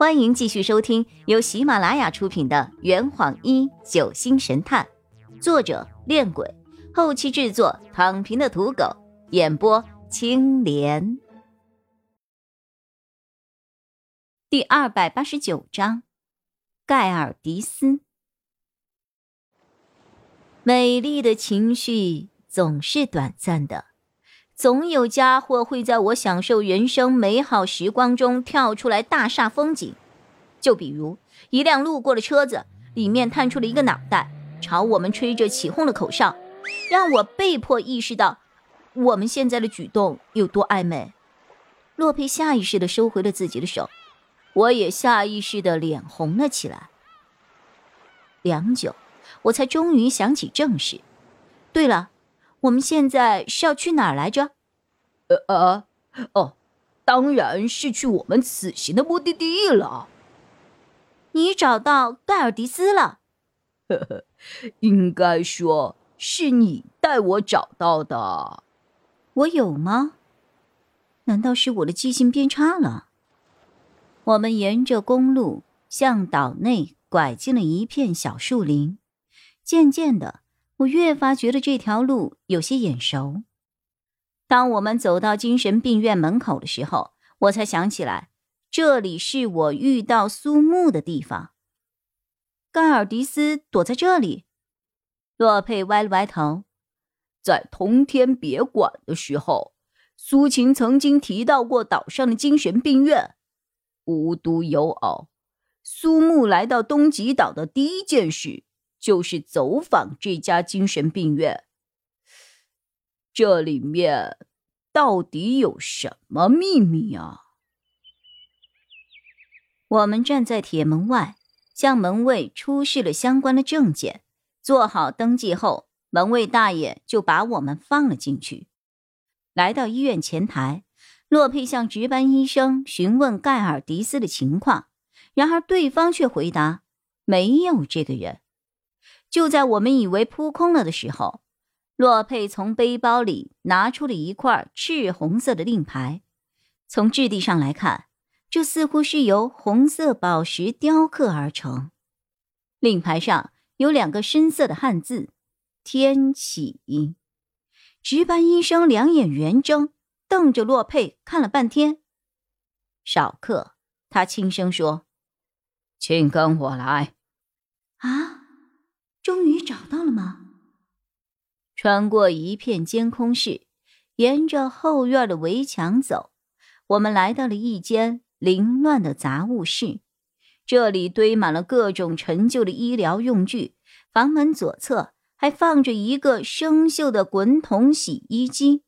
欢迎继续收听由喜马拉雅出品的《圆谎一九星神探》，作者：恋鬼，后期制作：躺平的土狗，演播：青莲。第二百八十九章，盖尔迪斯。美丽的情绪总是短暂的。总有家伙会在我享受人生美好时光中跳出来大煞风景，就比如一辆路过的车子，里面探出了一个脑袋，朝我们吹着起哄的口哨，让我被迫意识到我们现在的举动有多暧昧。洛佩下意识地收回了自己的手，我也下意识地脸红了起来。良久，我才终于想起正事。对了。我们现在是要去哪儿来着？呃呃，哦，当然是去我们此行的目的地了。你找到盖尔迪斯了？呵呵，应该说是你带我找到的。我有吗？难道是我的记性变差了？我们沿着公路向岛内拐进了一片小树林，渐渐的。我越发觉得这条路有些眼熟。当我们走到精神病院门口的时候，我才想起来，这里是我遇到苏木的地方。盖尔迪斯躲在这里。洛佩歪了歪头，在通天别馆的时候，苏秦曾经提到过岛上的精神病院。无独有偶，苏木来到东极岛的第一件事。就是走访这家精神病院，这里面到底有什么秘密啊？我们站在铁门外，向门卫出示了相关的证件，做好登记后，门卫大爷就把我们放了进去。来到医院前台，洛佩向值班医生询问盖尔迪斯的情况，然而对方却回答没有这个人。就在我们以为扑空了的时候，洛佩从背包里拿出了一块赤红色的令牌。从质地上来看，这似乎是由红色宝石雕刻而成。令牌上有两个深色的汉字“天启”。值班医生两眼圆睁，瞪着洛佩看了半天。少客，他轻声说：“请跟我来。”啊。终于找到了吗？穿过一片监控室，沿着后院的围墙走，我们来到了一间凌乱的杂物室。这里堆满了各种陈旧的医疗用具，房门左侧还放着一个生锈的滚筒洗衣机。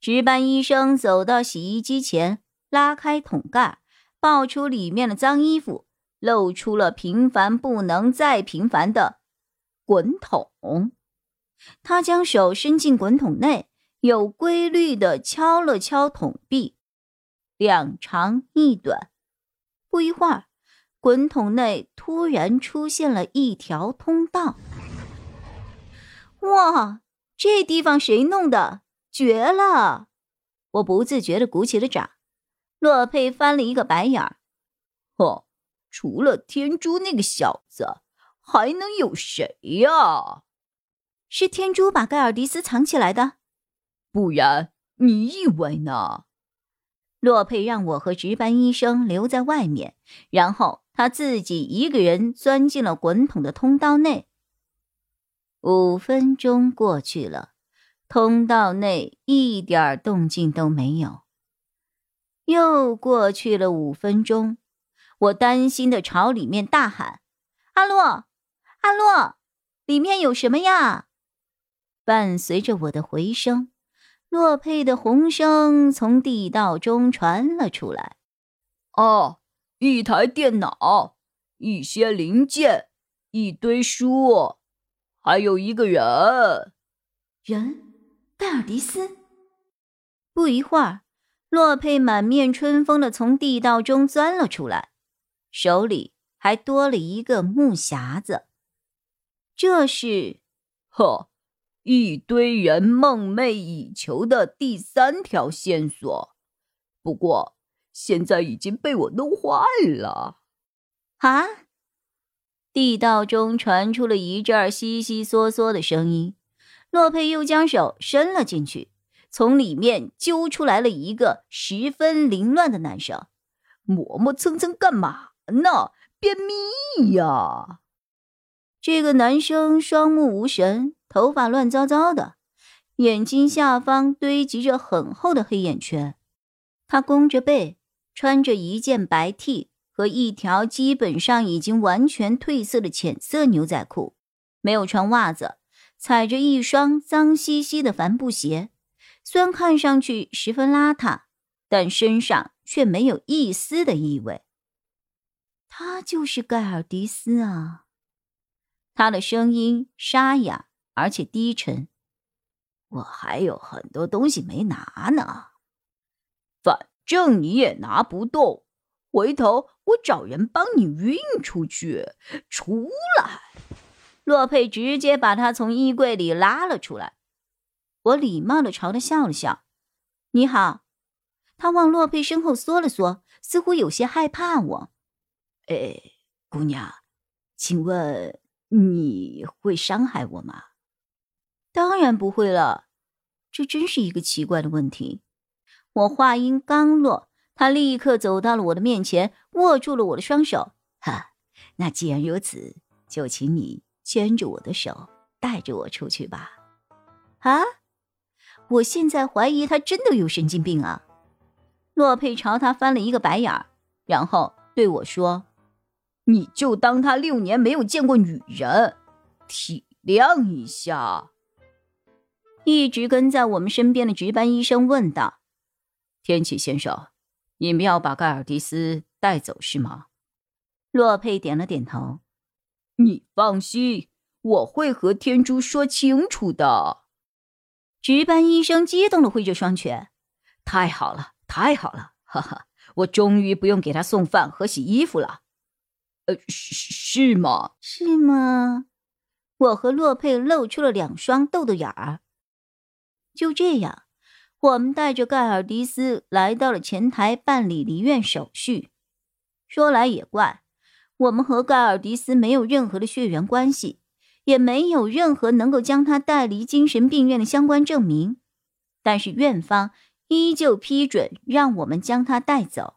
值班医生走到洗衣机前，拉开桶盖，抱出里面的脏衣服，露出了平凡不能再平凡的。滚筒，他将手伸进滚筒内，有规律的敲了敲筒壁，两长一短。不一会儿，滚筒内突然出现了一条通道。哇，这地方谁弄的？绝了！我不自觉的鼓起了掌。洛佩翻了一个白眼儿。哦，除了天珠那个小子。还能有谁呀？是天珠把盖尔迪斯藏起来的，不然你以为呢？洛佩让我和值班医生留在外面，然后他自己一个人钻进了滚筒的通道内。五分钟过去了，通道内一点动静都没有。又过去了五分钟，我担心的朝里面大喊：“阿洛！”阿洛，里面有什么呀？伴随着我的回声，洛佩的洪声从地道中传了出来。哦，一台电脑，一些零件，一堆书，还有一个人。人，戴尔迪斯。不一会儿，洛佩满面春风的从地道中钻了出来，手里还多了一个木匣子。这是，呵，一堆人梦寐以求的第三条线索。不过，现在已经被我弄坏了。啊！地道中传出了一阵儿悉悉嗦嗦的声音，洛佩又将手伸了进去，从里面揪出来了一个十分凌乱的男生。磨磨蹭蹭干嘛呢？便秘呀！这个男生双目无神，头发乱糟糟的，眼睛下方堆积着很厚的黑眼圈。他弓着背，穿着一件白 T 和一条基本上已经完全褪色的浅色牛仔裤，没有穿袜子，踩着一双脏兮兮的帆布鞋。虽然看上去十分邋遢，但身上却没有一丝的异味。他就是盖尔迪斯啊。他的声音沙哑而且低沉。我还有很多东西没拿呢，反正你也拿不动。回头我找人帮你运出去。出来！洛佩直接把他从衣柜里拉了出来。我礼貌的朝他笑了笑：“你好。”他往洛佩身后缩了缩，似乎有些害怕我。哎，姑娘，请问？你会伤害我吗？当然不会了。这真是一个奇怪的问题。我话音刚落，他立刻走到了我的面前，握住了我的双手。哈，那既然如此，就请你牵着我的手，带着我出去吧。啊！我现在怀疑他真的有神经病啊！洛佩朝他翻了一个白眼儿，然后对我说。你就当他六年没有见过女人，体谅一下。一直跟在我们身边的值班医生问道：“天启先生，你们要把盖尔迪斯带走是吗？”洛佩点了点头。你放心，我会和天珠说清楚的。值班医生激动的挥着双拳：“太好了，太好了！哈哈，我终于不用给他送饭和洗衣服了。”呃，是是吗？是吗？我和洛佩露出了两双豆豆眼儿。就这样，我们带着盖尔迪斯来到了前台办理离院手续。说来也怪，我们和盖尔迪斯没有任何的血缘关系，也没有任何能够将他带离精神病院的相关证明，但是院方依旧批准让我们将他带走。